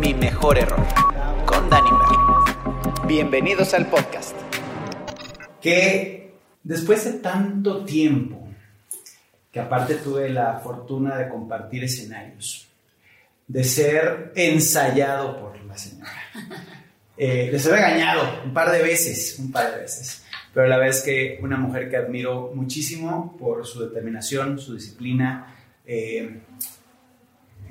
Mi mejor error. Con Danny Merlin. Bienvenidos al podcast. que después de tanto tiempo, que aparte tuve la fortuna de compartir escenarios, de ser ensayado por la señora, eh, de ser regañado un par de veces, un par de veces, pero la verdad es que una mujer que admiro muchísimo por su determinación, su disciplina, eh,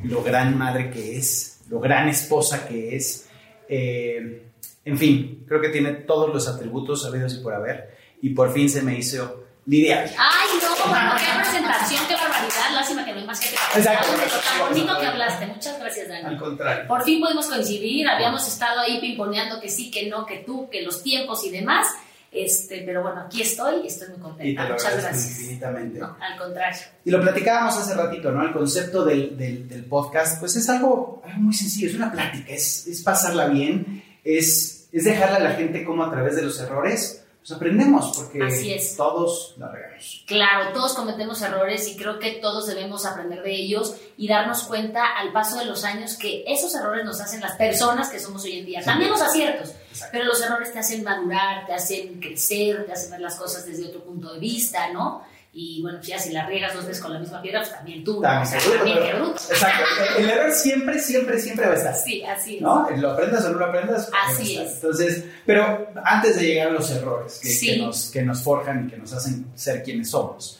lo gran madre que es, lo gran esposa que es, eh, en fin, creo que tiene todos los atributos sabidos y por haber. Y por fin se me hizo Lidia. Ay, no, bueno, qué presentación, qué barbaridad. Lástima que no hay más gente Exacto. tan bonito que hablaste. Muchas gracias, Al Dani. contrario. Por fin pudimos coincidir, habíamos estado ahí pimponeando que sí, que no, que tú, que los tiempos y demás. Este, pero bueno, aquí estoy y estoy muy contenta. Muchas gracias. infinitamente. No, al contrario. Y lo platicábamos hace ratito, ¿no? El concepto del, del- del podcast, pues es algo, algo muy sencillo, es una plática, es, es pasarla bien, es, es dejarle a la gente cómo a través de los errores, pues aprendemos, porque Así es. todos la regamos. Claro, todos cometemos errores y creo que todos debemos aprender de ellos y darnos cuenta al paso de los años que esos errores nos hacen las personas que somos hoy en día. Sí. También los aciertos, Exacto. pero los errores te hacen madurar, te hacen crecer, te hacen ver las cosas desde otro punto de vista, ¿no? Y bueno, pues ya si la riegas dos veces con la misma piedra, pues también tú. También O sea, seguro, también pero- bruto. Exacto, el, el error siempre, siempre, siempre va a estar. Sí, así es. ¿no? Lo aprendas o no lo aprendas. Así ahí está. es. Entonces, pero antes de llegar a los errores que, Sí. que nos, que nos forjan y que nos hacen ser quienes somos,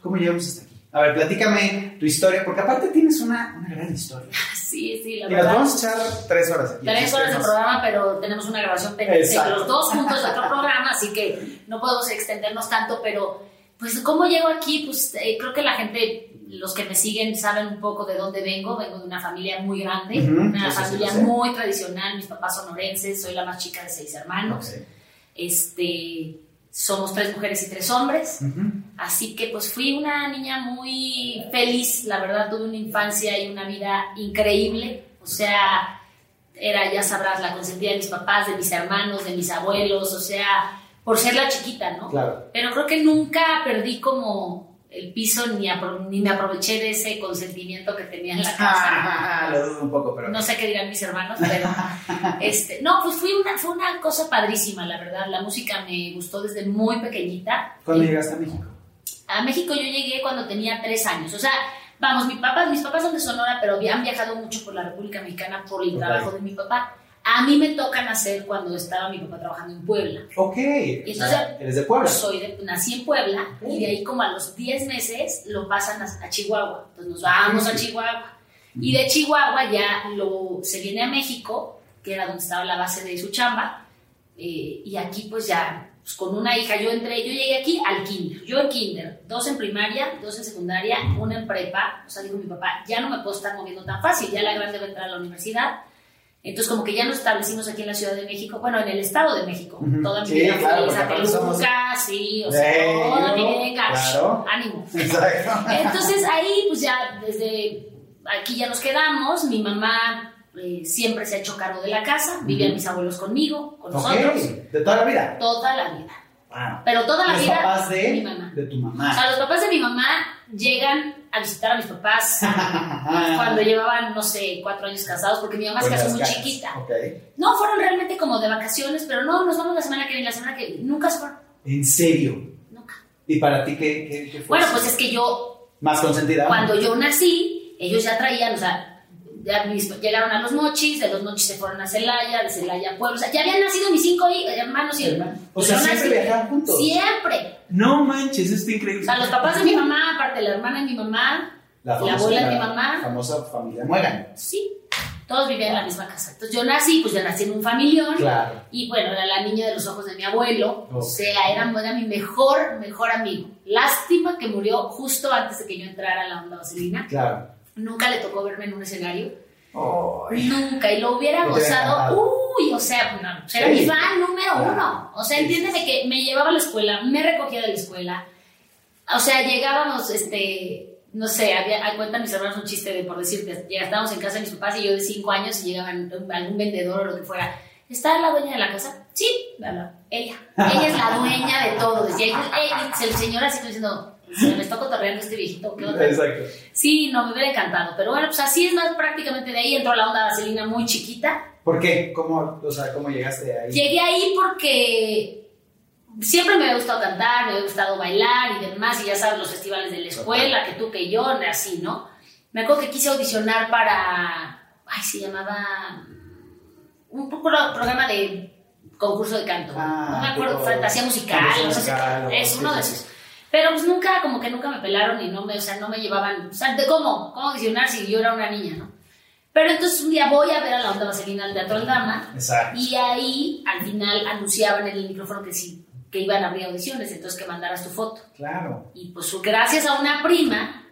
¿cómo llegamos hasta aquí? A ver, platícame tu historia, porque aparte tienes una, una gran historia. Sí, sí, la Y nos verdad. vamos a echar tres horas aquí. Tres así horas de nos- programa, pero tenemos una grabación pendiente los dos juntos de otro programa, así que no podemos extendernos tanto, pero pues cómo llego aquí, pues eh, creo que la gente, los que me siguen saben un poco de dónde vengo, vengo de una familia muy grande, una sí, familia muy tradicional, mis papás son orenses, soy la más chica de seis hermanos, este, somos tres mujeres y tres hombres. Así que pues fui una niña muy feliz, la verdad tuve una infancia y una vida increíble, o sea, era, ya sabrás, la consentida de mis papás, de mis hermanos, de mis abuelos, o sea, por ser la chiquita, ¿no? Claro. Pero creo que nunca perdí como el piso ni, apro- ni me aproveché de ese consentimiento que tenía en la casa. Ah, lo dudo un poco, pero. No sé qué dirán mis hermanos, pero este, no, pues fui una, fue una cosa padrísima, la verdad. La música me gustó desde muy pequeñita. ¿Cuándo Y- llegaste a México? a México yo llegué cuando tenía tres años. O sea, vamos, mi papá, mis papás son de Sonora, pero han viajado mucho por la República Mexicana por el Ok. trabajo de mi papá. A mí me toca nacer cuando estaba mi papá trabajando en Puebla. Ok. Y o sea, eres de Puebla. Soy de, nací en Puebla Ok. y de ahí como a los 10 meses lo pasan a, a Chihuahua. Entonces nos vamos a Chihuahua. Y de Chihuahua ya lo, se viene a México, que era donde estaba la base de su chamba. eh, y aquí pues ya, pues, con una hija, yo entré, yo llegué aquí al kinder. Yo en kinder, dos en primaria, dos en secundaria, una en prepa. O sea, dijo mi papá, ya no me puedo estar moviendo tan fácil, ya la grande va a entrar a la universidad. Entonces, como que ya nos establecimos aquí en la Ciudad de México, bueno, en el Estado de México. Toda mi Sí, vida claro, fui porque a aparte somos- Toluca, sí, o sea, Bello, toda mi vida, claro. ánimo. Exacto. Entonces ahí, pues ya desde aquí ya nos quedamos. Mi mamá eh, siempre se ha hecho cargo de la casa. Vivían mis abuelos conmigo, con Ok. nosotros, De toda la vida. toda la vida. Wow. Pero toda la Los vida. papás de, mi mamá. de tu O mamá. sea, los papás de mi mamá llegan a visitar a mis papás cuando llevaban, no sé, cuatro años casados, porque mi mamá se casó muy chiquita. No, fueron realmente como de vacaciones, pero no, nos vamos la semana que viene, la semana que nunca se fueron, ¿En serio? nunca. ¿Y para ti qué, qué, qué fue? Bueno, pues es que yo Más consentida. Cuando yo nací, ellos ya traían, o sea, ya mis- llegaron a los mochis, de los mochis se fueron a Celaya, de Celaya a Puebla, o sea, ya habían nacido mis cinco hi- hermanos y hermanas. O sea, Yo siempre viajaban juntos. Siempre. No manches, esto está increíble. O sea, los papás de mi mamá, aparte la hermana de mi mamá, la, abuela de mi la mamá, famosa familia Muegan. sí, todos vivían en la misma casa. Entonces yo nací, pues ya nací en un familión. Claro. Y bueno, era la niña de los ojos de mi abuelo. O Ok. sea, era, era mi mejor, mejor amigo. Lástima que murió justo antes de que yo entrara a la onda vaselina. Claro. Nunca le tocó verme en un escenario. Nunca, y lo hubiera gozado. Uy, o sea, no, era Sí. mi fan número uno. O sea, entiéndeme que me llevaba a la escuela, me recogía de la escuela. O sea, llegábamos, este, no sé, había, a cuenta mis hermanos un chiste de, por decirte, ya estábamos en casa de mis papás y yo de cinco años y llegaban algún vendedor o lo que fuera. ¿Está la dueña de la casa? Sí, ella. Ella es la dueña de todo. Decía, el señor así diciendo, me está cotorreando este viejito. ¿qué onda? Exacto. Sí, no, me hubiera encantado. Pero bueno, pues así es más prácticamente de ahí entró la onda vaselina muy chiquita. ¿Por qué? ¿Cómo, o sea, ¿cómo llegaste ahí? Llegué ahí porque siempre me había gustado cantar, me había gustado bailar y demás, y ya sabes, los festivales de la escuela, que tú, que yo, así, ¿no? Me acuerdo que quise audicionar para, ay, se llamaba un poco programa de concurso de canto. Ah, no me acuerdo, fantasía musical, fantasía no sé musical, es uno de esos. Pero pues nunca, como que nunca me pelaron y no me, o sea, no me llevaban, o sea, ¿de cómo? ¿Cómo audicionar si yo era una niña, no? Pero entonces un día voy a ver a la onda vaselina al Teatro Aldama Exacto. y ahí al final anunciaban en el micrófono que sí, que iban a abrir audiciones, entonces que mandaras tu foto. Claro. Y pues gracias a una prima,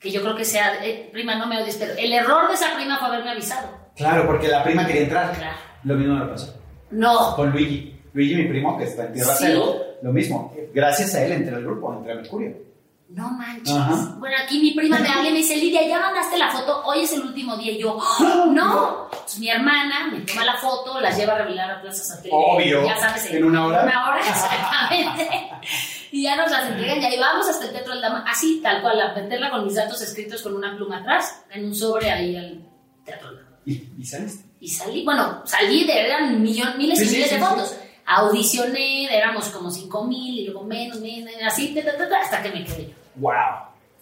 que yo creo que sea, eh, prima no me odies, pero el error de esa prima fue haberme avisado. Claro, porque la prima quería entrar. Claro. Lo mismo me pasó. No, Con Luigi. Luigi, mi primo, que está en Tierra Sí. Cero, lo mismo. Gracias a él entré al grupo, entré a Mercurio. no manches. Ajá. Bueno, aquí mi prima me habla y me dice, Lidia, ¿ya mandaste la foto? Hoy es el último día. Y yo, "¡Ah, no. Entonces, mi hermana me toma la foto, las lleva a revelar a Plaza Satélite. Obvio. Ya sabes, ¿En una hora? En una hora, exactamente. y ya nos las entregan, ya íbamos hasta el Teatro del Dama, así, tal cual, a meterla con mis datos escritos con una pluma atrás, en un sobre ahí al Teatro del Dama. Y, y saliste. Y salí, bueno, salí de, eran millón, miles Sí, y miles sí, de sí. fotos. Audicioné, éramos como 5 mil y luego menos, menos, así, ta, ta, ta, ta, hasta que me quedé yo. ¡Wow!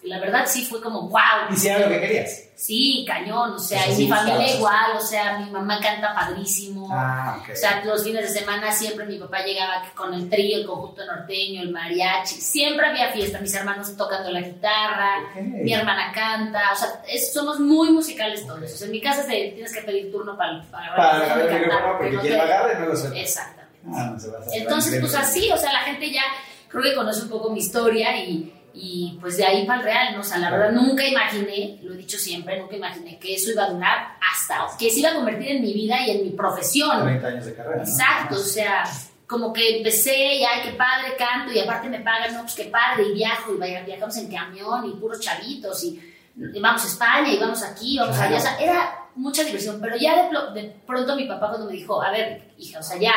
La verdad sí fue como, wow. ¿Y si era lo que querías? Sí, cañón, o sea, O sea, y mi familia igual, o sea, mi mamá canta padrísimo. Ah, ok. O sea, los fines de semana siempre mi papá llegaba con el trío, el conjunto norteño, el mariachi. Siempre había fiesta, mis hermanos tocando la guitarra, Ok. mi hermana canta. O sea, es- somos muy musicales todos. O sea, en mi casa te, tienes que pedir turno para, para, Para para el micrófono, porque no quien lo agarre no lo suelta. Exactamente. Ah, no. Entonces, pues así, o sea, la gente ya creo que conoce un poco mi historia y, y pues de ahí para el real, ¿no? O sea, la verdad nunca imaginé, lo he dicho siempre, nunca imaginé que eso iba a durar hasta, que se iba a convertir en mi vida y en mi profesión. 30 años de carrera. ¿no? Exacto, o sea, como que empecé y ay, qué padre canto y aparte me pagan, no, pues qué padre y viajo y viajamos en camión y puros chavitos y, y vamos a España y vamos aquí, vamos Claro. allá, o sea, era mucha diversión, pero ya de, de pronto mi papá cuando me dijo, a ver, hija, o sea, ya,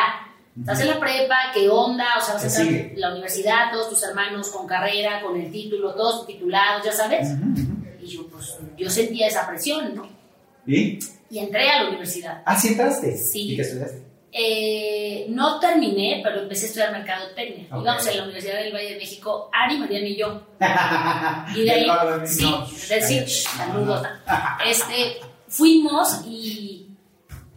estás en la prepa, ¿qué onda? O sea, vas a ¿Qué entrar sigue? a la universidad, todos tus hermanos con carrera, con el título, todos titulados, ya sabes. Ujú, ujú. Y yo, pues, yo sentía esa presión, ¿no? ¿Y? Y entré a la universidad. ¿Ah, sí entraste? Sí. ¿Y qué estudiaste? Eh, no terminé, pero empecé a estudiar mercadotecnia. Ok. Íbamos en la Universidad del Valle de México, Ari, Mariano y yo. Y de ahí, sí, de sí, saludos. Este, fuimos y,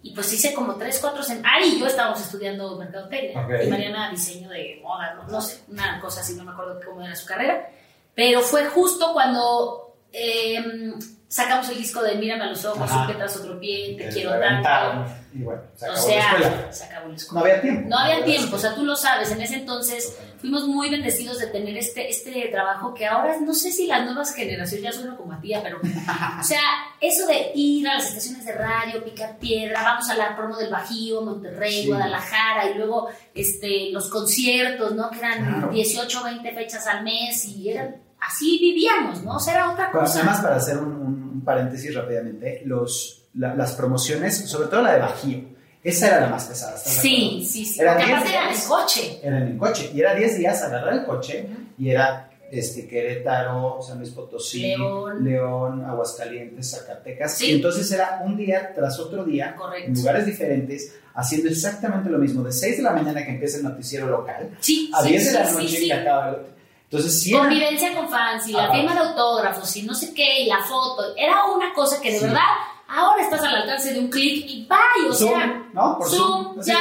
y pues hice como tres, cuatro. Ari y yo estábamos estudiando mercadotecnia. Ok. Y Mariana diseño de moda, no, no sé, una cosa así, no me acuerdo cómo era su carrera. Pero fue justo cuando eh, sacamos el disco de Mírame a los ojos, tras otro pie, te quiero tanto. Y bueno, se O acabó la escuela. sea, se acabó la escuela. No había tiempo. No había tiempo, o sea, tú lo sabes, en ese entonces fuimos muy bendecidos de tener este, este trabajo que ahora no sé si las nuevas generaciones ya suena como a tía, pero, o sea, eso de ir a las estaciones de radio, picar piedra, vamos a la promo del Bajío, Monterrey, Sí. Guadalajara, y luego este, los conciertos, ¿no? Que eran Claro. 18, 20 fechas al mes, y eran, así vivíamos, ¿no? O sea, era otra cosa. además, para hacer un, un- un paréntesis rápidamente, los, la- las promociones, sobre todo la de Bajío, esa era la más pesada. ¿estás de Sí, sí, sí, Eran porque 10 aparte eran en días. coche. Eran en coche. Y era 10 días agarrar el coche y era este, Querétaro, San Luis Potosí, León. León, Aguascalientes, Zacatecas. Sí. Y entonces era un día tras otro día, Correcto. en lugares diferentes, haciendo exactamente lo mismo. De 6 de la mañana que empieza el noticiero local Sí, a sí, 10 de la noche que acaba el- Entonces, sí era- Convivencia con fans y la Ajá. firma de autógrafos y no sé qué, y la foto. Era una cosa que de Sí. verdad ahora estás al alcance de un clic y bye, o Zoom, sea, ¿no? Por Zoom, Zoom, ya,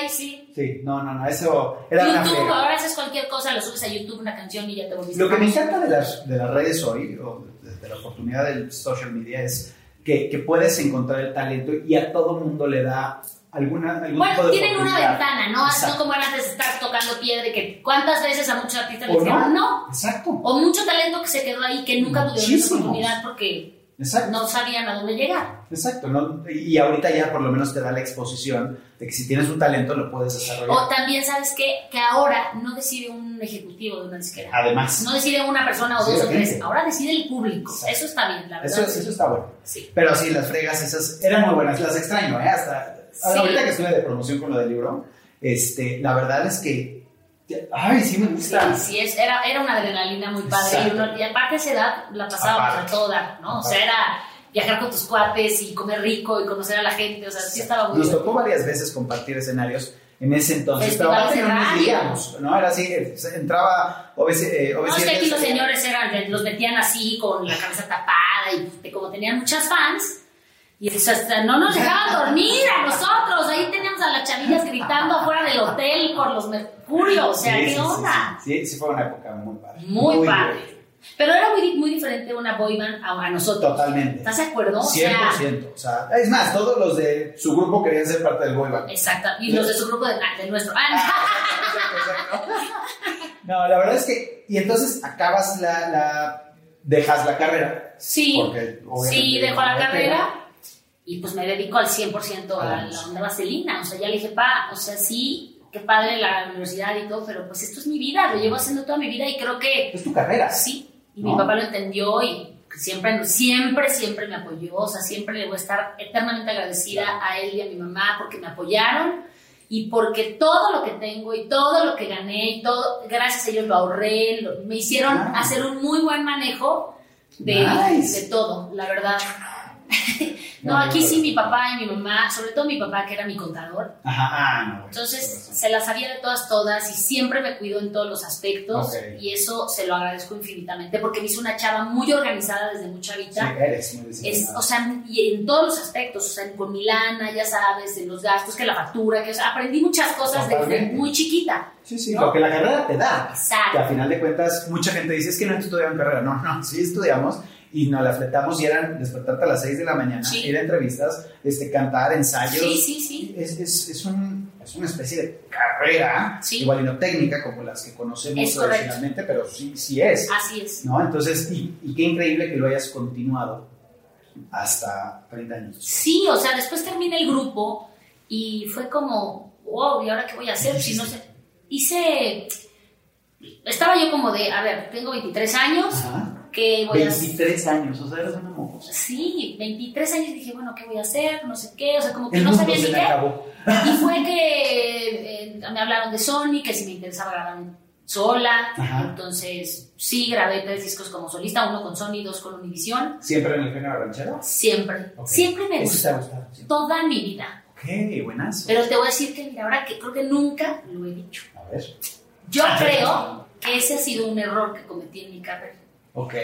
bye, sí. Sí, no, no, no, eso era una YouTube, friega. ahora haces cualquier cosa, lo subes a YouTube, una canción y ya te volviste. Lo que me encanta de las, de las redes hoy, o de, de la oportunidad del social media, es que, que puedes encontrar el talento y a todo mundo le da alguna, algún tipo Bueno, de tienen una ventana, ¿no? Exacto. no como antes estar tocando piedra y que cuántas veces a muchos artistas les ¿O dijeron no? no. Exacto, O mucho talento que se quedó ahí que nunca tuvieron Muchísimos. oportunidad porque exacto, no sabían a dónde llegar. exacto. ¿no? Y ahorita ya por lo menos te da la exposición de que si tienes un talento lo puedes desarrollar. O también, ¿sabes qué? Que ahora no decide un ejecutivo de una disquera. Además, No decide una persona o Sí, dos o tres, ahora decide el público. Exacto. Eso está bien, la verdad. eso, eso está bueno. Sí. Pero sí, las fregas esas eran muy buenas, las extraño, ¿eh? Hasta Sí. ahorita que estuve de promoción con lo del libro, Este, la verdad es que, ay, sí me gusta. Sí, sí, es, era, era una adrenalina muy padre. Y, uno- y aparte esa edad la pasábamos Aparte. a toda, ¿no? O sea, Aparte. era viajar con tus cuates y comer rico y conocer a la gente. O sea, sí estaba muy Nos bien. tocó varias veces compartir escenarios en ese entonces, Festivales pero aparte no nos veíamos, ¿no? Era así, eh, entraba OV7, eh, No, es que OV7, aquí los señores eran, los metían así con la cabeza tapada y como tenían muchas fans. Y hasta no nos dejaban dormir a nosotros. Ahí teníamos a las chavillas gritando afuera del hotel por los mercurios. O sea, Sí, ¿qué sí, onda? Sí, sí, sí fue una época muy padre. Muy, padre. divertida. Pero era muy, muy diferente una boy band a, a nosotros. Totalmente. ¿Estás de acuerdo? O 100%. O sea, es más, todos los de su grupo querían ser parte del boy band. Exacto. Y los de su grupo de, del nuestro. Ah, Exacto, exacto. No, la verdad es que, y entonces acabas la, la dejas la carrera. sí. Porque, Sí, dejo la carrera y pues me dedico al 100% a A la onda vaselina. O sea, ya le dije, pa, o sea, sí, qué padre la universidad y todo, pero pues esto es mi vida, lo llevo haciendo toda mi vida y creo que Es tu carrera. sí. Y ¿No? mi papá lo entendió y siempre, siempre, siempre me apoyó. O sea, siempre le voy a estar eternamente agradecida a él y a mi mamá porque me apoyaron y porque todo lo que tengo y todo lo que gané y todo, gracias a ellos lo ahorré, lo- me hicieron Ah. hacer un muy buen manejo de, Nice. de todo, la verdad. No, aquí sí mi papá y mi mamá, sobre todo mi papá que era mi contador. Ajá, ah, no. bueno, Entonces se las sabía de todas, todas y siempre me cuidó en todos los aspectos Ok. y eso se lo agradezco infinitamente porque me hizo una chava muy organizada desde muy chavita. Sí, eres muy Es, o sea, y en todos los aspectos, o sea, con mi lana, ya sabes, en los gastos, que la factura, que o sea, aprendí muchas cosas desde muy chiquita. Sí, sí, ¿no? lo que la carrera te da. Exacto. Que a final de cuentas, mucha gente dice, es que no estudiaron carrera. No, no, sí estudiamos y nos la fletamos y eran despertarte a las 6 de la mañana, Sí. ir a entrevistas, este, cantar, ensayos. Sí, sí, sí. Es, es, es, un, es una especie de carrera, Sí. igual y no técnica como las que conocemos tradicionalmente, pero sí, sí es. Así es. ¿no? Entonces, y, y qué increíble que lo hayas continuado hasta 30 años. Sí, o sea, después terminé el grupo y fue como, wow, ¿y ahora qué voy a hacer? Si no sé, hice, estaba yo como de, a ver, tengo 23 años, Ajá. ¿Qué voy a hacer? 23 años, o sea, eres una mocosa. Sí, 23 años dije, bueno, ¿qué voy a hacer? No sé qué, o sea, como que El no sabía ni qué. acabó. Y fue que eh, me hablaron de Sony, que si me interesaba grabar sola. Ajá. Entonces, sí, grabé tres discos como solista, uno con Sony, dos con Univision. ¿Siempre en el género ranchero? Siempre, Ok. siempre me gustó. Toda mi vida. Ok, buenazo. Pero te voy a decir que, mira, ahora que creo que nunca lo he dicho. A ver. Yo creo que ese ha sido un error que cometí en mi carrera. Ok.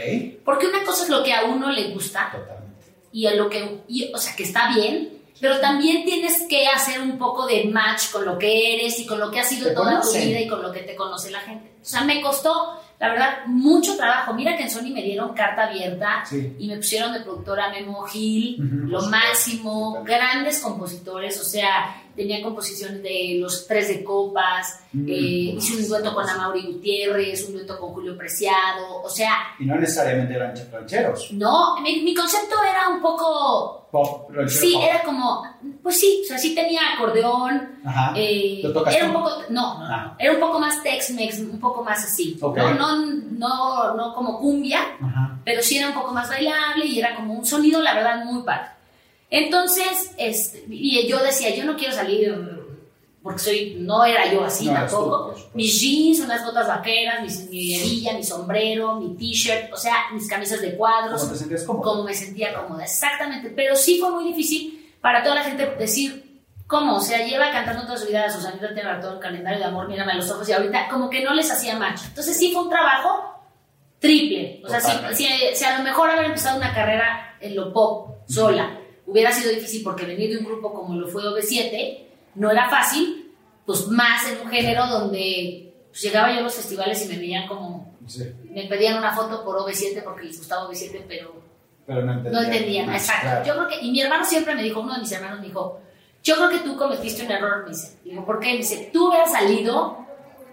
Porque una cosa es lo que a uno le gusta Totalmente. y a lo que, y- o sea, que está bien, pero también tienes que hacer un poco de match con lo que eres y con lo que ha sido toda conocen. tu vida y con lo que te conoce la gente. O sea, me costó, la verdad, mucho trabajo. Mira que en Sony me dieron carta abierta Sí. y me pusieron de productora Memo Gil, lo máximo, grandes compositores, o sea, tenía composiciones de Los Tres de Copas, Mm, eh, hice un dueto con Amaury Gutiérrez, un dueto con Julio Preciado, o sea, Y no necesariamente ranch- rancheros. no, mi, mi concepto era un poco, Pop, ranchero sí, pop. era como, pues sí, o sea, sí tenía acordeón, Ajá. eh, ¿Lo tocas era tú? un poco, no, Ah. era un poco más Tex-Mex, un poco más así, Ok. ¿no? No, no, no como cumbia, Ajá. pero sí era un poco más bailable y era como un sonido, la verdad, muy padre. Entonces, este, y yo decía, yo no quiero salir, mm, porque soy, no era yo así No eras tú, tampoco. mis jeans, unas botas vaqueras, mis- mi hebilla, mi sombrero, mi t-shirt, o sea, mis camisas de cuadros, ¿Cómo te sentías cómodo? como me sentía cómoda, exactamente. Pero sí fue muy difícil para toda la gente decir, ¿cómo? O sea, lleva cantando toda su vida Susanita tiene todo el calendario de amor, mírame a los ojos y ahorita como que no les hacía match. Entonces sí fue un trabajo triple. O sea, si, Totalmente. si- si a lo mejor haber empezado una carrera en lo pop sola hubiera sido difícil porque venir de un grupo como lo fue OV7 no era fácil, pues más en un género donde pues, llegaba yo a los festivales y me veían como, Sí. me pedían una foto por OV7 porque les gustaba OV7, pero Pero no entendía. no entendían, exacto. claro. Yo creo que, y mi hermano siempre me dijo, uno de mis hermanos me dijo, yo creo que tú cometiste un error, me dice. Digo, ¿por qué? Me dice, tú hubieras salido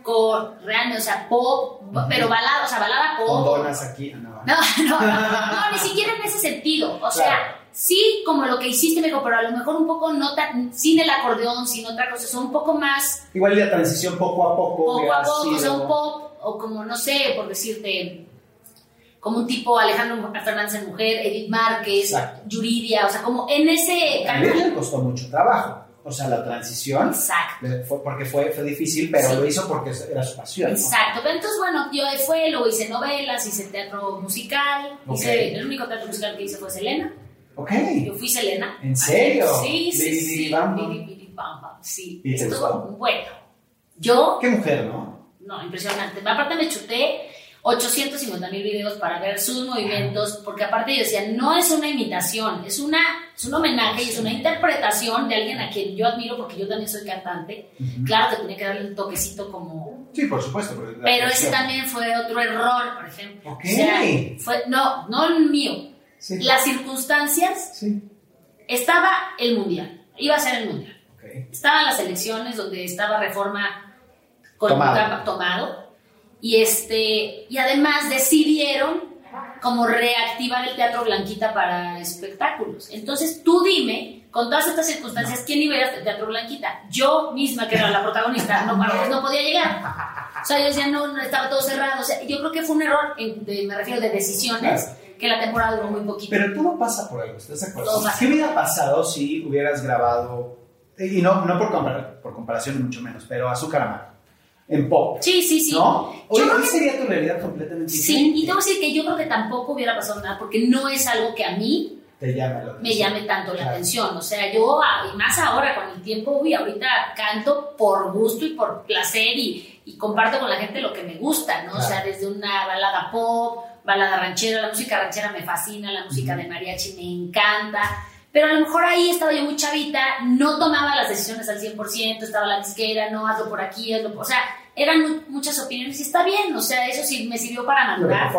con realmente, o sea, pop, pero balada, o sea, balada Con pop. donas aquí. ah, no. No, no, no, no, ni siquiera en ese sentido. O sea. Sí, como lo que hiciste, me dijo, pero a lo mejor un poco no tan, sin el acordeón, sin otra cosa, son un poco más Igual la transición poco a poco. poco a poco, o sea, un pop, o como, no sé, por decirte, como un tipo Alejandro Fernández en Mujer, Edith Márquez, Exacto. Yuridia, o sea, como en ese canal. le costó mucho trabajo. o sea, la transición. Exacto. Fue porque fue, fue difícil, pero Sí. lo hizo porque era su pasión. ¿no? Exacto, pero entonces bueno, yo ahí fue, luego hice novelas, hice teatro musical, Ok. hice, el único teatro musical que hice fue Selena, Ok. yo fui Selena. ¿En serio? Sí, sí, Biri, sí, biri, sí. ¿Y te gustó? bueno. Yo, Qué mujer, ¿no? no, impresionante. Aparte me chuté 850 mil videos para ver sus movimientos, porque aparte yo decía, no es una imitación, es, una, es un homenaje y es una interpretación de alguien a quien yo admiro, porque yo también soy cantante. Claro que tenía que darle un toquecito como Sí, por supuesto. pero ese también fue otro error, por ejemplo. Ok. O sea, fue, no, no el mío. Sí. Las circunstancias, Sí. estaba el mundial, iba a ser el mundial. Ok. Estaban las elecciones donde estaba reforma con Tomado. Tomado. Y, este, y además decidieron como reactivar el Teatro Blanquita para espectáculos. Entonces tú dime, con todas estas circunstancias, ¿quién iba a ir al Teatro Blanquita? Yo misma, que era la protagonista, no, no podía llegar. O sea, yo decía, no, no, estaba todo cerrado. O sea, yo creo que fue un error, en- de- me refiero de decisiones, que la temporada duró muy poquito. Pero todo pasa por algo, ¿estás de acuerdo? ¿Qué hubiera pasado si hubieras grabado, y no, no por, compara- por comparación, mucho menos, pero Azúcar Amar, en pop? sí, sí, sí. ¿No? Hoy, Yo hoy que- sería tu realidad completamente Sí, diferente. y tengo que decir que yo creo que tampoco hubiera pasado nada, porque no es algo que a mí Te llama la me llame tanto la Claro. atención. O sea, yo, ah, y más ahora con el tiempo, uy, ahorita canto por gusto y por placer y, y comparto con la gente lo que me gusta, ¿no? O sea, Claro. desde una balada pop, balada ranchera, la música ranchera me fascina, la música de mariachi me encanta. Pero a lo mejor ahí estaba yo muy chavita, no tomaba las decisiones al 100%, estaba la disquera, no, hazlo por aquí, hazlo por... O sea, eran mu- muchas opiniones y está bien, o sea, eso sí me sirvió para madurar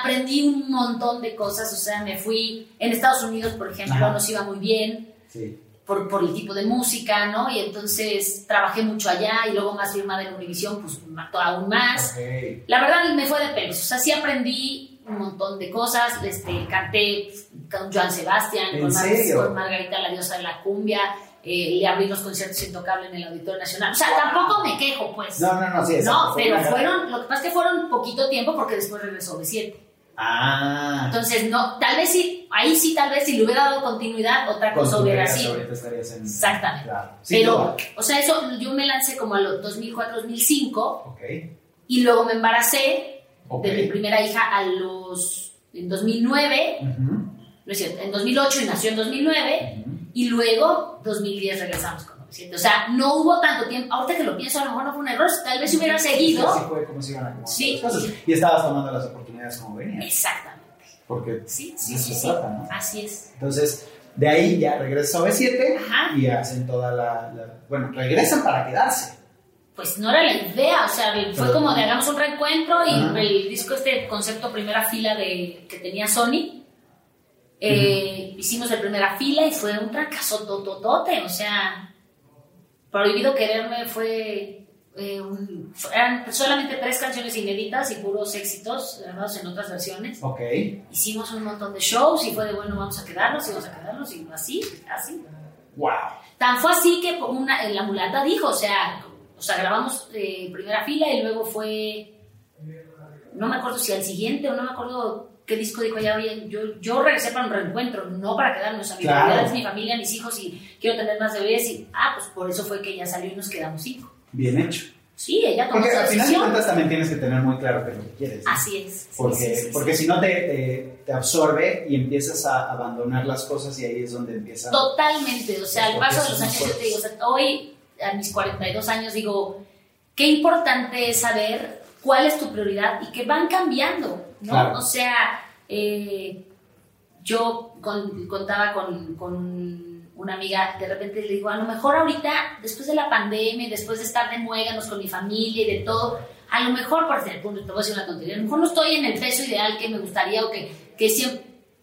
aprendí un montón de cosas, o sea, me fui, en Estados Unidos, por ejemplo, Ajá. nos iba muy bien Sí. Por, por el tipo de música, ¿no? Y entonces trabajé mucho allá y luego más firmada en Univision, pues mató aún más. La verdad me fue de pelos, o sea, sí aprendí un montón de cosas, este, canté con Joan Sebastián, ¿En con, Mar- con Margarita la diosa de la cumbia, eh, le abrí los conciertos intocables en el Auditorio Nacional, o sea, tampoco me quejo, pues. No, no, no, sí, No, pero fueron, lo que pasa es que fueron poquito tiempo porque después regresó B7. Ah. Entonces, no, tal vez sí, ahí sí, tal vez si le hubiera dado continuidad, otra cosa hubiera sido. Exactamente. Claro. Sin Pero, o sea, eso yo me lancé como a los 2004-2005 Ok. y luego me embaracé Ok. de mi primera hija a los. en 2009, Ujú, no es cierto, en 2008 y nació en 2009 ujú. y luego 2010 regresamos con 900. O sea, no hubo tanto tiempo. Ahorita que lo pienso, a lo mejor no fue un error, tal vez hubiera seguido. Así fue como se iban Sí. las cosas. Y estabas tomando las oportunidades como venían. Exactamente. Porque Sí, sí, sí, se sí. trata, ¿no? Así es. Entonces, de ahí ya regresas a B7 Ajá. y hacen toda la, la- Bueno, regresan para quedarse. pues no era la idea, o sea, fue Pero- como de hagamos un reencuentro y Ajá. el disco este concepto primera fila de que tenía Sony, eh, hicimos de primera fila y fue un fracaso tototote, o sea, Prohibido Quererme fue, eh, un- eran solamente tres canciones inéditas y puros éxitos grabados en otras versiones. Ok. Hicimos un montón de shows y fue de bueno, vamos a quedarnos y vamos a quedarnos y así, así. Wow. Tan fue así que una, la mulata dijo, o sea, o sea, grabamos eh, primera fila y luego fue, no me acuerdo si al siguiente o no me acuerdo qué disco dijo ya, oye, yo, yo regresé para un reencuentro, no para quedarnos, a mi Claro. prioridad es mi familia, mis hijos y quiero tener más bebés y, ah, pues por eso fue que ella salió y nos quedamos cinco. Bien hecho. Sí, ella tomó Porque al final de cuentas también tienes que tener muy claro qué es lo que quieres. ¿no? Así es. Porque, sí, sí, sí. porque si no te, te, te absorbe y empiezas a abandonar las cosas y ahí es donde empieza. Totalmente, o sea, al paso de los años, yo te digo, o sea, hoy, a mis 42 años, digo, qué importante es saber cuál es tu prioridad y que van cambiando, ¿no? Claro. O sea, eh, yo con- contaba con, con una amiga, de repente le digo, a lo mejor ahorita, después de la pandemia, después de estar de muéganos con mi familia y de todo, a lo mejor, por ejemplo, te voy a decir una tontería, a lo mejor no estoy en el peso ideal que me gustaría o que, que siempre,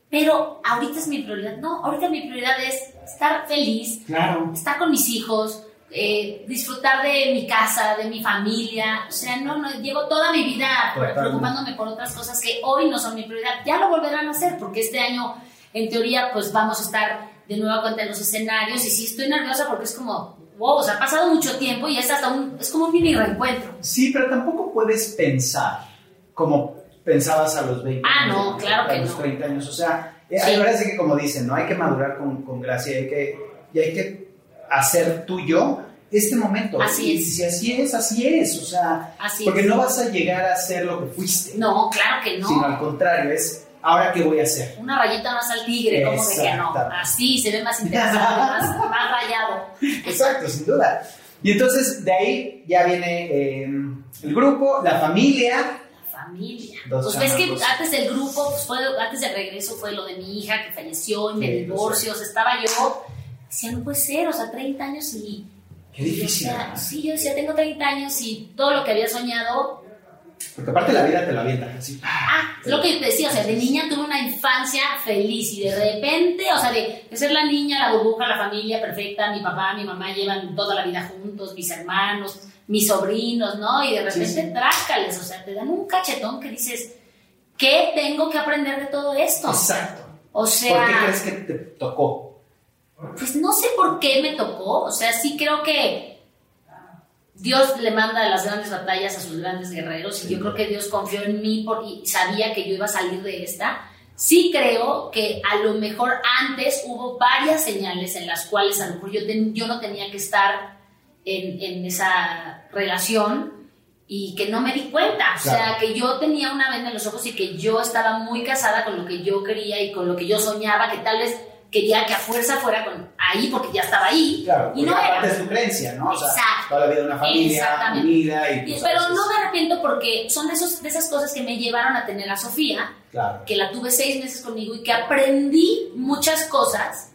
pero ahorita es mi prioridad. No, ahorita mi prioridad es estar feliz, Claro. estar con mis hijos, eh, disfrutar de mi casa, de mi familia. O sea, no, no, llevo toda mi vida Totalmente. preocupándome por otras cosas que hoy no son mi prioridad. Ya lo volverán a hacer porque este año, en teoría, pues vamos a estar de nueva cuenta en los escenarios y sí estoy nerviosa porque es como, wow, o sea, ha pasado mucho tiempo y es hasta un, es como un mini reencuentro. Sí, pero tampoco puedes pensar como pensabas a los 20 Ah, años, no, claro a que los no. 30 años. O sea, eh, Sí. hay veces que como dicen, ¿no? Hay que madurar con, con gracia, hay que, y hay que hacer tuyo este momento. Así y es. si así es, así es. O sea, Así porque es. no vas a llegar a ser lo que fuiste. No, claro que no. Sino al contrario, es ahora qué voy a hacer. Una rayita más al tigre, como de que no. Así se ve más interesante, más, más rayado. Exacto, sin duda. Y entonces de ahí ya viene eh, el grupo, la familia. La familia. Dos pues ves que antes del grupo, pues, fue, antes del regreso fue lo de mi hija que falleció y mi Sí, divorcio. O sea, estaba yo, decía, no puede ser, o sea, 30 años y. Qué difícil. sí, yo decía, tengo 30 años y todo lo que había soñado. Porque aparte la vida te lo avienta así. Ah, es lo que te decía, o sea, de niña tuve una infancia feliz y de repente, o sea, de, de ser la niña, la burbuja, la familia perfecta, mi papá, mi mamá llevan toda la vida juntos, mis hermanos, mis sobrinos, ¿no? Y de repente Sí, sí. trácales, o sea, te dan un cachetón que dices, ¿qué tengo que aprender de todo esto? Exacto. O sea, ¿Por qué crees que te tocó? Pues no sé por qué me tocó, o sea, sí creo que Dios le manda las grandes batallas a sus grandes guerreros y yo creo que Dios confió en mí por, y sabía que yo iba a salir de esta. Sí creo que a lo mejor antes hubo varias señales en las cuales a lo mejor yo, ten- yo no tenía que estar en, en esa relación y que no me di cuenta. O sea, que yo tenía una venda en los ojos y que yo estaba muy casada con lo que yo quería y con lo que yo soñaba, que tal vez quería que a fuerza fuera con ahí porque ya estaba ahí. Claro, y no aparte era. es tu creencia, ¿no? O sea, Exacto. toda la vida una familia unida y Y- pues, Pero no me arrepiento porque son de, esos, de esas cosas que me llevaron a tener a Sofía, Claro. que la tuve seis meses conmigo y que aprendí muchas cosas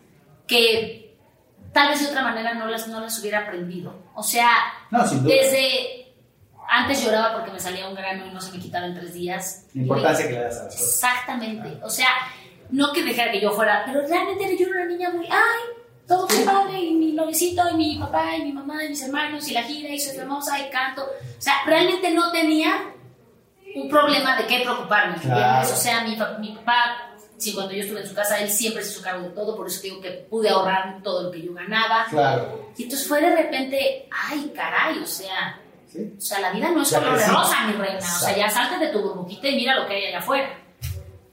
que tal vez de otra manera no las, no las hubiera aprendido. O sea, No, sin duda. desde antes lloraba porque me salía un grano y no se me quitaba en tres días. La importancia que le das a las cosas. Exactamente. O sea, no que dejara que yo fuera, pero realmente yo era una niña muy, ay, todo muy padre, y mi novicito, y mi papá, y mi mamá, y mis hermanos, y la gira, y soy famosa, y canto. O sea, realmente no tenía un problema de qué preocuparme. O sea, mi, mi papá, sí, cuando yo estuve en su casa, él siempre se hizo cargo de todo, por eso digo que pude ahorrar todo lo que yo ganaba. Claro. Y entonces fue de repente, ay, caray, o sea, ¿Sí? o sea, la vida no es Ya color de rosa, mi reina. O sea, ya salte de tu burbujita y mira lo que hay allá afuera.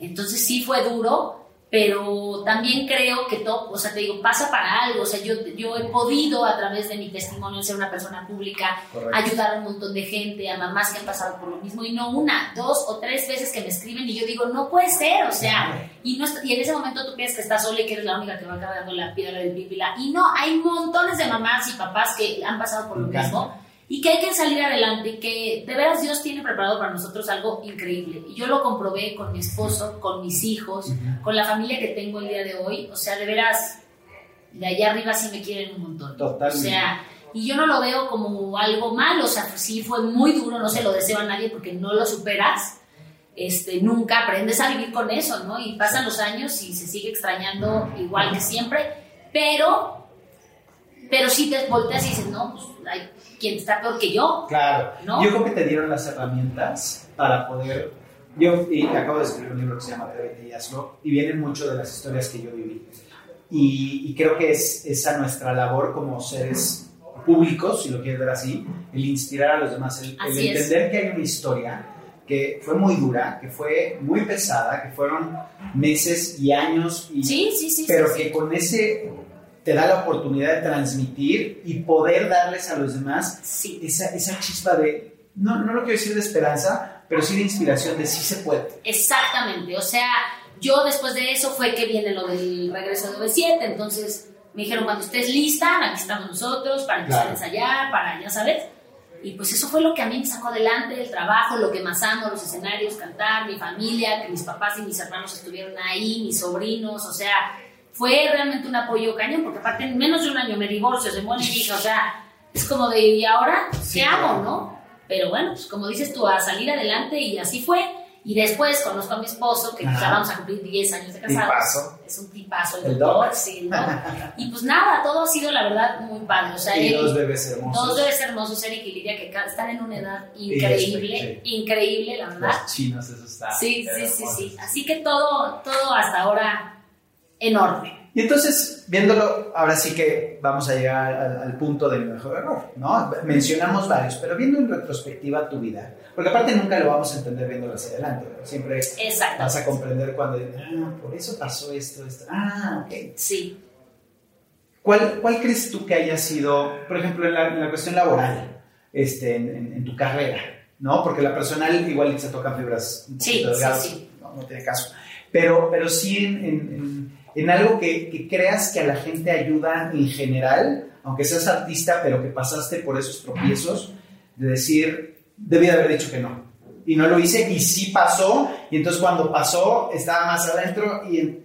Entonces sí fue duro, pero también creo que todo, o sea, te digo, pasa para algo. O sea, yo, yo he podido a través de mi testimonio ser una persona pública, Correcto. ayudar a un montón de gente, a mamás que han pasado por lo mismo, y no una, dos o tres veces que me escriben y yo digo, no puede ser, o sea, y, no y en ese momento tú piensas que estás sola y que eres la única que va cargando la piedra del pípila. Y no, hay montones de mamás y papás que han pasado por lo mismo y que hay que salir adelante que de veras Dios tiene preparado para nosotros algo increíble. Y yo lo comprobé con mi esposo, con mis hijos, con la familia que tengo el día de hoy. O sea, de veras, de allá arriba sí me quieren un montón. Totalmente. O sea, y yo no lo veo como algo malo, o sea, pues sí fue muy duro, no se lo deseo a nadie porque no lo superas. Este, nunca aprendes a vivir con eso, ¿no? Y pasan los años y se sigue extrañando igual que siempre, pero, pero sí te volteas y dices, no, pues hay quien está peor que yo. Claro. ¿No? Yo creo que te dieron las herramientas para poder. Yo y acabo de escribir un libro que se llama Atrévete y hazlo, y vienen mucho de las historias que yo viví. Y, y creo que es esa nuestra labor como seres públicos, si lo quieres ver así, el inspirar a los demás, el, el Así es. entender que hay una historia que fue muy dura, que fue muy pesada, que fueron meses y años, y, Sí, sí, sí. pero que con ese te da la oportunidad de transmitir y poder darles a los demás Sí. esa, esa chispa de, no, no lo quiero decir de esperanza, pero sí de inspiración de sí se puede. Exactamente, o sea, yo después de eso fue que viene lo del regreso de OV7, entonces me dijeron cuando estés lista, aquí estamos nosotros para empezar Claro. a ensayar, para, ya sabes, y pues eso fue lo que a mí me sacó adelante, el trabajo, lo que más amo, los escenarios, cantar, mi familia, que mis papás y mis hermanos estuvieron ahí, mis sobrinos, o sea, fue realmente un apoyo cañón, porque aparte en menos de un año me divorcio, se muere mi hija, o sea, es como de, ¿y ahora Sí, qué claro. hago, no? Pero bueno, pues como dices tú, a salir adelante y así fue. Y después conozco a mi esposo, que Ajá. ya vamos a cumplir 10 años de casados. Tipazo. Es un tipazo el, El doctor, doc. sí, ¿no? Y pues nada, todo ha sido la verdad muy padre. O sea, Y él- dos bebés hermosos. dos bebés hermosos, Eric y Lidia, que están en una edad increíble, sí. increíble, la verdad. Los chinos, eso está. Sí, sí, sí, sí. Así que todo, todo hasta ahora enorme. Y entonces, viéndolo, ahora sí que vamos a llegar al, al punto del mejor error, ¿no? Mencionamos varios, pero viendo en retrospectiva tu vida, porque aparte nunca lo vamos a entender viéndolo hacia adelante, ¿no? siempre vas a comprender cuando, ah, por eso pasó esto, esto, ah, ok. Sí. ¿cuál, ¿cuál crees tú que haya sido, por ejemplo, en la, en la cuestión laboral, este, en, en- en tu carrera? ¿No? Porque la personal igual se tocan fibras un Sí, poquito sí, delgadas, sí. No, no tiene caso. Pero, pero sí en, en- algo que, que creas que a la gente ayuda en general, aunque seas artista, pero que pasaste por esos tropiezos, de decir, debí de haber dicho que no. Y no lo hice, y sí pasó, y entonces cuando pasó, estaba más adentro, y,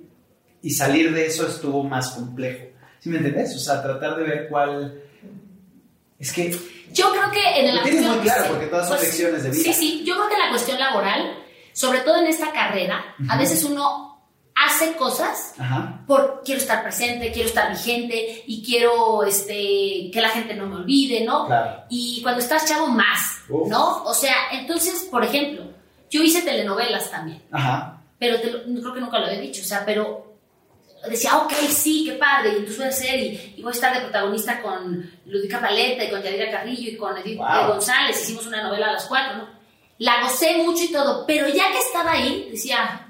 y salir de eso estuvo más complejo. ¿Sí me entendés? O sea, tratar de ver cuál... Es que Yo creo que en la tienes cuestión- muy claro, porque todas son pues, lecciones de vida. Sí, sí, yo creo que en la cuestión laboral, sobre todo en esta carrera, a Ujú. veces uno hace cosas Ajá. por quiero estar presente, quiero estar vigente y quiero este, que la gente no me olvide, ¿no? Claro. Y cuando estás chavo, más, Uf. ¿no? O sea, entonces, por ejemplo, yo hice telenovelas también, Ajá. pero te lo- creo que nunca lo había dicho, o sea, pero decía, ok, sí, qué padre, y entonces voy a hacer, y, y voy a estar de protagonista con Ludica Paleta, y con Yadira Carrillo, y con Edith Wow. González, hicimos una novela a las cuatro, ¿no? La gocé mucho y todo, pero ya que estaba ahí, decía,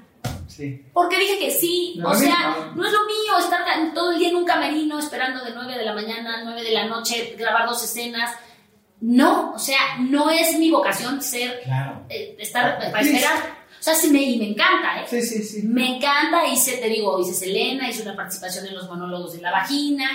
Sí. porque dije que sí, No, o sea, no. no es lo mío estar todo el día en un camerino esperando de 9 de la mañana a 9 de la noche, grabar dos escenas. No, o sea, no es mi vocación ser, Claro. eh, estar, para esperar. O sea, sí me, y me encanta, ¿eh? Sí, sí, sí. Me encanta, hice, te digo, hice Selena, hice una participación en los monólogos de la vagina,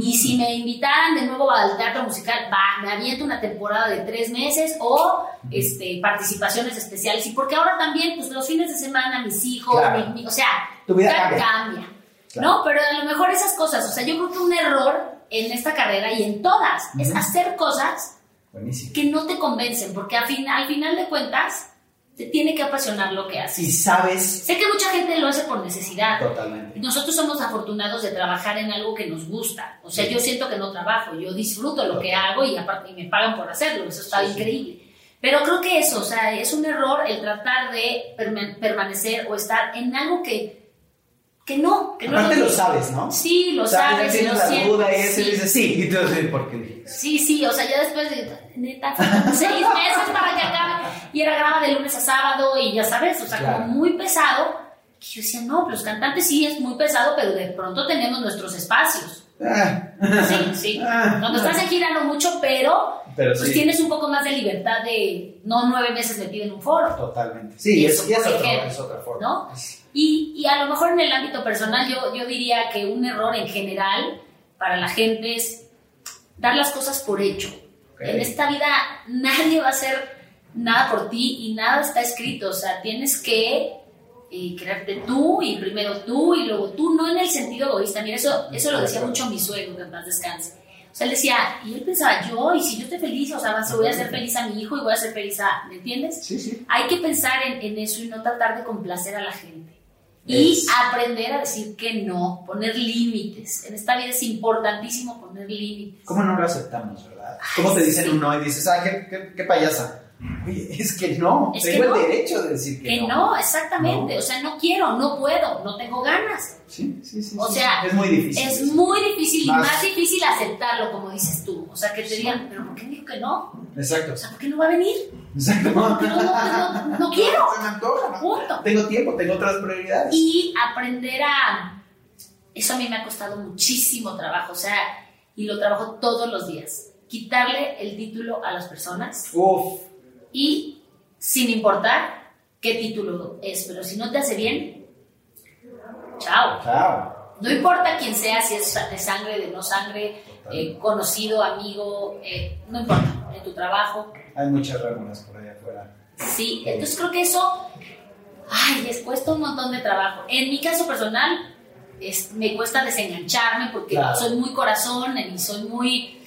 y si me invitaran de nuevo al teatro musical, va, me aviento una temporada de tres meses o este, participaciones especiales, y porque ahora también, pues los fines de semana, mis hijos, Claro. mi- mi- o sea, Tu vida cambia. Claro. ¿no? Pero a lo mejor esas cosas, o sea, yo creo que un error en esta carrera y en todas es Ujú. hacer cosas Buenísimo. que no te convencen, porque al, fin, al final de cuentas, te tiene que apasionar lo que haces. Y sabes Sé que mucha gente lo hace por necesidad. totalmente. Nosotros somos afortunados de trabajar en algo que nos gusta. O sea, Sí. yo siento que no trabajo, yo disfruto lo que hago y aparte y me pagan por hacerlo. Eso está Sí, sí. increíble. Pero creo que eso, o sea, es un error el tratar de perma- permanecer o estar en algo que, que no, que no Aparte es lo mío. sabes, ¿no? Sí, lo o sea, sabes, ya tienes lo la duda y sí. dice sí. Y tú dices, ¿por qué? Sí, sí, o sea, ya después de, neta, seis meses para que acabe. Y era graba de lunes a sábado y ya sabes, o sea, Claro. como muy pesado. Que yo decía, no, los cantantes sí es muy pesado, pero de pronto tenemos nuestros espacios. Ah, Sí, sí. Ah. Cuando estás en gira no mucho, pero Pero pues sí. tienes un poco más de libertad de no nueve meses metido en un foro. Totalmente. Sí, Y es, eso, y es, por otro- es otra forma. ¿no? Es- Y, y a lo mejor en el ámbito personal yo, yo diría que un error en general para la gente es dar las cosas por hecho. Ok. En esta vida nadie va a hacer nada por ti y nada está escrito. O sea, tienes que eh, creerte tú y primero tú y luego tú, no en el sentido egoísta. Mira, eso, eso lo decía mucho mi suegro, que en paz descanse. O sea, él decía, y él pensaba, yo, y si yo estoy feliz, o sea, vas- voy a hacer feliz a mi hijo y voy a hacer feliz a, ¿me entiendes? Sí, sí. Hay que pensar en, en eso y no tratar de complacer a la gente. Y Es- aprender a decir que no, poner límites. En esta vida es importantísimo poner límites. ¿Cómo no lo aceptamos, verdad? ¿Cómo te dicen sí. un no y dices, ah, qué, qué, qué payasa? Oye, es que no. Es tengo que no. el derecho de decir que, Que no. no, exactamente. No. O sea, no quiero, no puedo, no tengo ganas. Sí, sí, sí. O sí. sea, es muy difícil. Es muy difícil y Más- más difícil aceptarlo, como dices tú. O sea, que te digan, pero ¿por qué me dijo que no? Exacto. O sea, ¿por qué no va a venir? Exacto. No, no, no, quiero. Se me antoja, ¿no? Punto. Tengo tiempo, tengo otras prioridades. y aprender a... Eso a mí me ha costado muchísimo trabajo, o sea, y lo trabajo todos los días. Quitarle el título a las personas Uf. Y sin importar qué título es, pero si no te hace bien, chao. Chao. No importa quién sea, si es de sangre, de no sangre, eh, conocido, amigo, eh, no importa, en tu trabajo. Hay muchas rémoras por allá afuera. Sí, entonces creo que eso, ay, les cuesta un montón de trabajo. En mi caso personal, es- me cuesta desengancharme porque Claro. soy muy corazón y soy muy,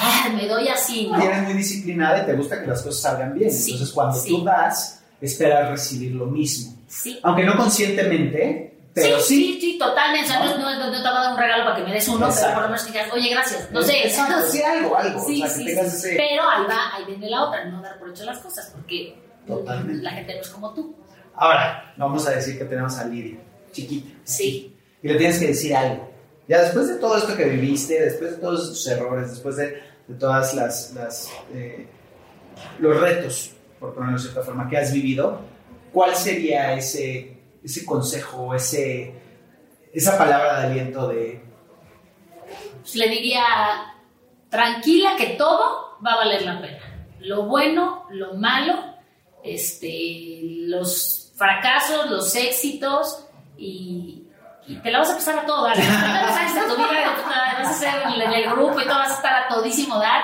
ah, me doy así, ¿no? Y eres muy disciplinada y te gusta que las cosas salgan bien. Sí, Entonces, cuando sí. tú das, esperas recibir lo mismo. Sí. Aunque no conscientemente, pero sí. sí, sí, totalmente. O sea, no, no, no te va a dar un regalo para que me des uno, pero Exacto. por lo menos digas, oye, gracias. No sé, Exacto, sí, algo, algo. Sí, o sea, que tengas ese. Pero ahí va, ahí viene la otra, no dar por hecho las cosas, porque Totalmente. la gente no es como tú. Ahora, vamos a decir que tenemos a Lidia, chiquita. Sí. Y le tienes que decir algo. Ya después de todo esto que viviste, después de todos tus errores, después de, de todas las, eh, los retos, por ponerlo de cierta forma, que has vivido, ¿cuál sería ese, ese consejo, ese, esa palabra de aliento de pues, le diría, tranquila que todo va a valer la pena. Lo bueno, lo malo, este, los fracasos, los éxitos y te la vas a pasar a todo dar. Vas a tu vida, vas a ser en el grupo y todo vas a estar a todísimo dar.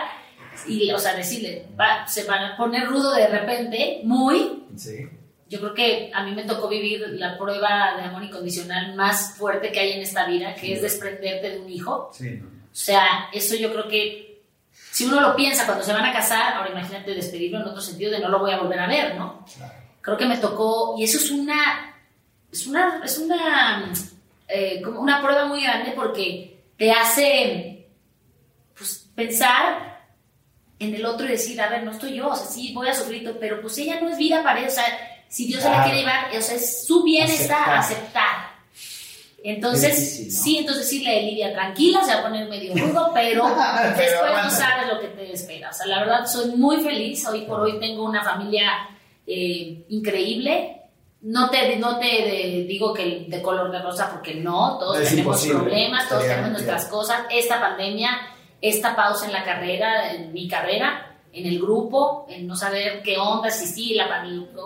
Y, o sea, decirle, va, se van a poner rudo de repente, muy. Sí. Yo creo que a mí me tocó vivir la prueba de amor incondicional más fuerte que hay en esta vida, que es desprenderte de un hijo. Sí, no. O sea, eso yo creo que si uno lo piensa cuando se van a casar, ahora imagínate despedirlo en otro sentido de no lo voy a volver a ver, ¿no? Claro. Creo que me tocó, y eso es una, es una, es una, eh, como una prueba muy grande porque te hace pues, pensar en el otro y decir, a ver, no estoy yo, o sea, sí voy a sufrir, pero pues ella no es vida para él, o sea, si Dios se la Claro. quiere llevar, o sea, es su bienestar, Aceptar. Entonces, Es difícil, ¿no? sí, entonces decirle, Lidia, tranquila, se va a poner medio rudo, pero Pero después no sabes lo que te espera. O sea, la verdad, soy muy feliz. Hoy por hoy tengo una familia eh, increíble. No te, no te de- digo que de color de rosa, porque no, todos Es tenemos imposible. problemas, todos tenemos nuestras cosas. Esta pandemia, esta pausa en la carrera, en mi carrera, en el grupo, en no saber qué onda, si sí, la,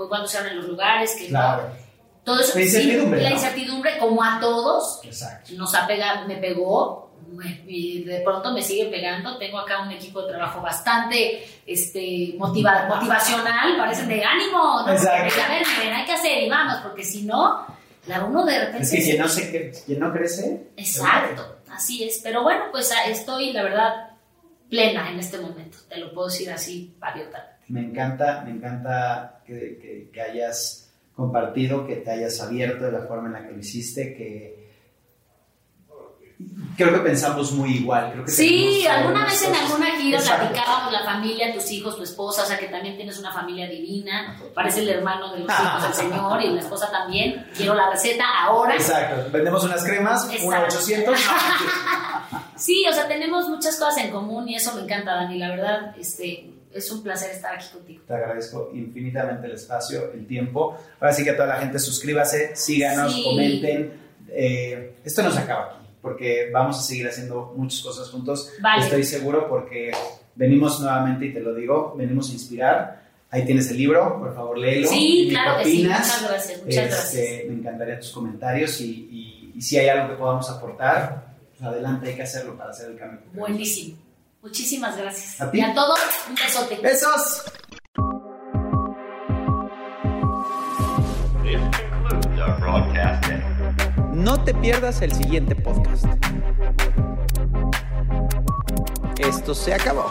cuándo se abren los lugares, que Claro. no. Todo eso, La incertidumbre, sí, la ¿no? incertidumbre, como a todos, Exacto. nos ha pegado, me pegó de pronto me sigue pegando. Tengo acá un equipo de trabajo bastante este, motiva- motivacional, parecen de ánimo, ¿no? Exacto. A ver, hay que hacer y vamos, porque si no, la uno de repente... Es que quien no, se, quien no crece. Exacto, así es. Pero bueno, pues ah, estoy, la verdad, plena en este momento. Te lo puedo decir así, abiertamente. Me encanta, me encanta que, que- que hayas compartido, que te hayas abierto de la forma en la que lo hiciste, que creo que pensamos muy igual. Creo que Sí, alguna vez en alguna gira Exacto. platicábamos la familia, tus hijos, tu esposa, o sea que también tienes una familia divina, parece el hermano de los hijos del Señor y la esposa también. Quiero la receta ahora. Exacto, vendemos unas cremas, una Exacto. 800. Sí, o sea, tenemos muchas cosas en común y eso me encanta, Dani. La verdad, este, es un placer estar aquí contigo. Te agradezco infinitamente el espacio, el tiempo. Ahora sí que a toda la gente suscríbase, síganos, Sí. comenten. Eh, esto no se acaba aquí, porque vamos a seguir haciendo muchas cosas juntos. Vale. Estoy seguro porque venimos nuevamente, y te lo digo, venimos a inspirar. Ahí tienes el libro, por favor léelo. Sí, claro que sí. Muchas gracias, muchas Este, gracias. Me encantaría tus comentarios y, y- y si hay algo que podamos aportar, pues adelante, hay que hacerlo para hacer el cambio. Buenísimo. Muchísimas gracias. A ti. Y a todos, un besote. ¡Besos! This concludes our broadcast day. No te pierdas el siguiente podcast. Esto se acabó.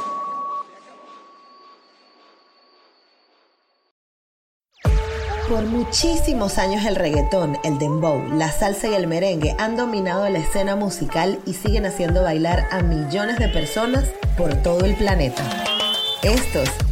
Por muchísimos años el reggaetón, el dembow, la salsa y el merengue han dominado la escena musical y siguen haciendo bailar a millones de personas por todo el planeta. Estos